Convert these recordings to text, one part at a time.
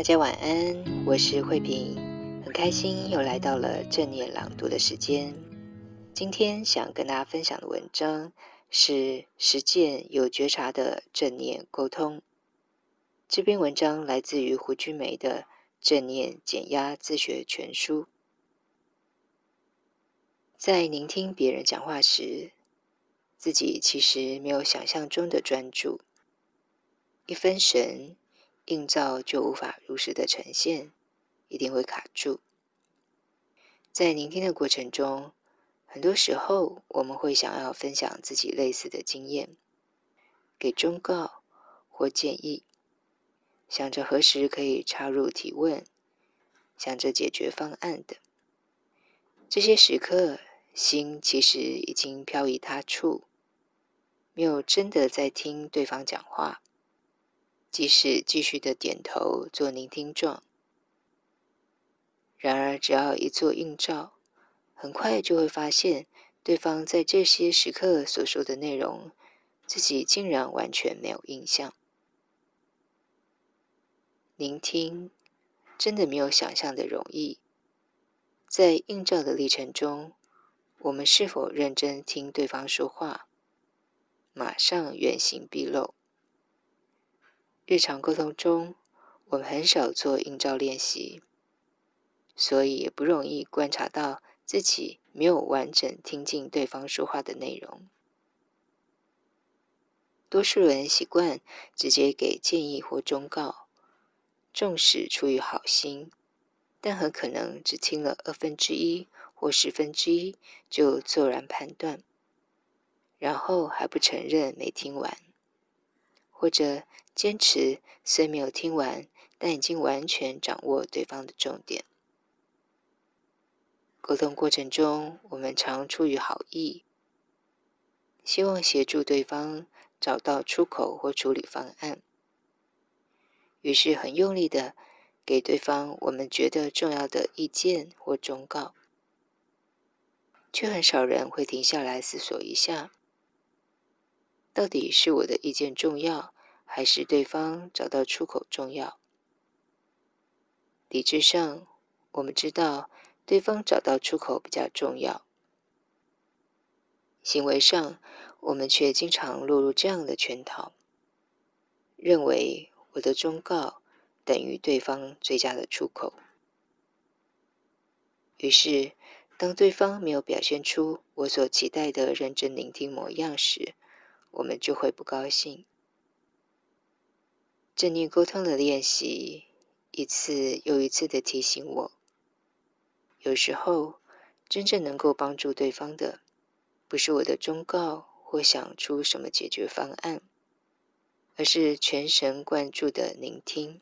大家晚安，我是慧萍，很开心又来到了正念朗读的时间。今天想跟大家分享的文章是《实践有觉察的正念沟通》。这篇文章来自于胡君梅的《正念减压自学全书》。在聆听别人讲话时，自己其实没有想象中的专注，一分神。映照就无法如实的呈现，一定会卡住。在聆听的过程中，很多时候我们会想要分享自己类似的经验，给忠告或建议，想着何时可以插入提问，想着解决方案等。这些时刻，心其实已经飘移他处，没有真的在听对方讲话。即使继续的点头做聆听状，然而只要一做映照，很快就会发现对方在这些时刻所说的内容，自己竟然完全没有印象。聆听真的没有想象的容易，在映照的历程中，我们是否认真听对方说话，马上原形毕露。日常沟通中，我们很少做映照练习，所以也不容易观察到自己没有完整听进对方说话的内容。多数人习惯直接给建议或忠告，纵使出于好心，但很可能只听了二分之一或十分之一就做然判断，然后还不承认没听完。或者坚持虽没有听完，但已经完全掌握对方的重点。沟通过程中，我们常出于好意，希望协助对方找到出口或处理方案，于是很用力的给对方我们觉得重要的意见或忠告，却很少人会停下来思索一下。到底是我的意见重要，还是对方找到出口重要？理智上，我们知道对方找到出口比较重要。行为上，我们却经常落入这样的圈套，认为我的忠告等于对方最佳的出口。于是，当对方没有表现出我所期待的认真聆听模样时，我们就会不高兴。正念沟通的练习，一次又一次的提醒我，有时候真正能够帮助对方的，不是我的忠告或想出什么解决方案，而是全神贯注的聆听。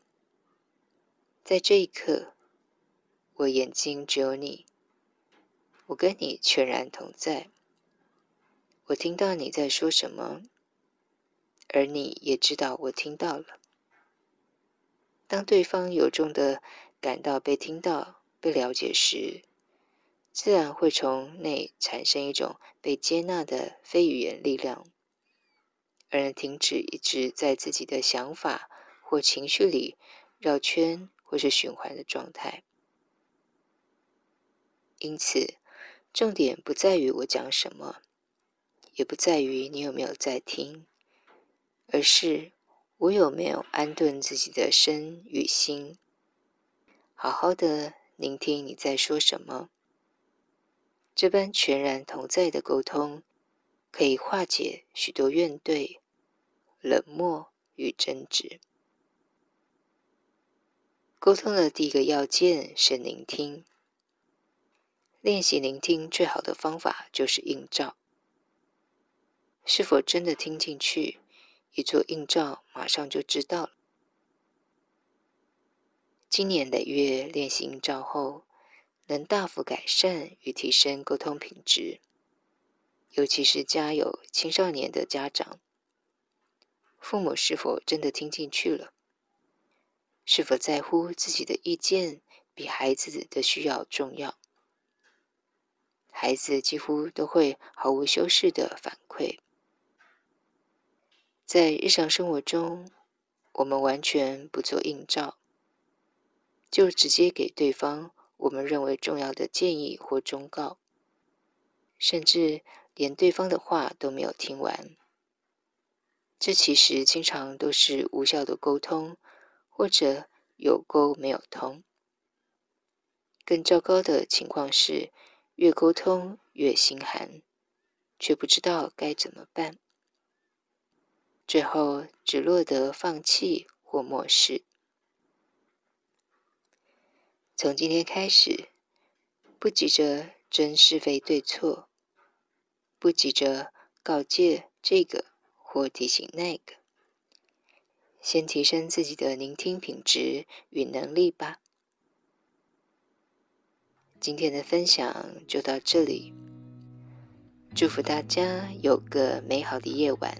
在这一刻，我眼睛只有你，我跟你全然同在。我听到你在说什么，而你也知道我听到了。当对方由衷的感到被听到、被了解时，自然会从内产生一种被接纳的非语言力量，而停止一直在自己的想法或情绪里绕圈或是循环的状态。因此，重点不在于我讲什么。也不在于你有没有在听，而是我有没有安顿自己的身与心，好好的聆听你在说什么。这般全然同在的沟通，可以化解许多怨怼、冷漠与争执。沟通的第一个要件是聆听。练习聆听最好的方法就是映照。是否真的听进去，一做映照，马上就知道了。今年累月练习映照后，能大幅改善与提升沟通品质。尤其是家有青少年的家长，父母是否真的听进去了？是否在乎自己的意见比孩子的需要重要？孩子几乎都会毫无修饰的反馈。在日常生活中，我们完全不做映照，就直接给对方我们认为重要的建议或忠告，甚至连对方的话都没有听完。这其实经常都是无效的沟通，或者有沟没有通。更糟糕的情况是，越沟通越心寒，却不知道该怎么办。最后只落得放弃或漠视。从今天开始，不急着争是非对错，不急着告诫这个或提醒那个，先提升自己的聆听品质与能力吧。今天的分享就到这里，祝福大家有个美好的夜晚。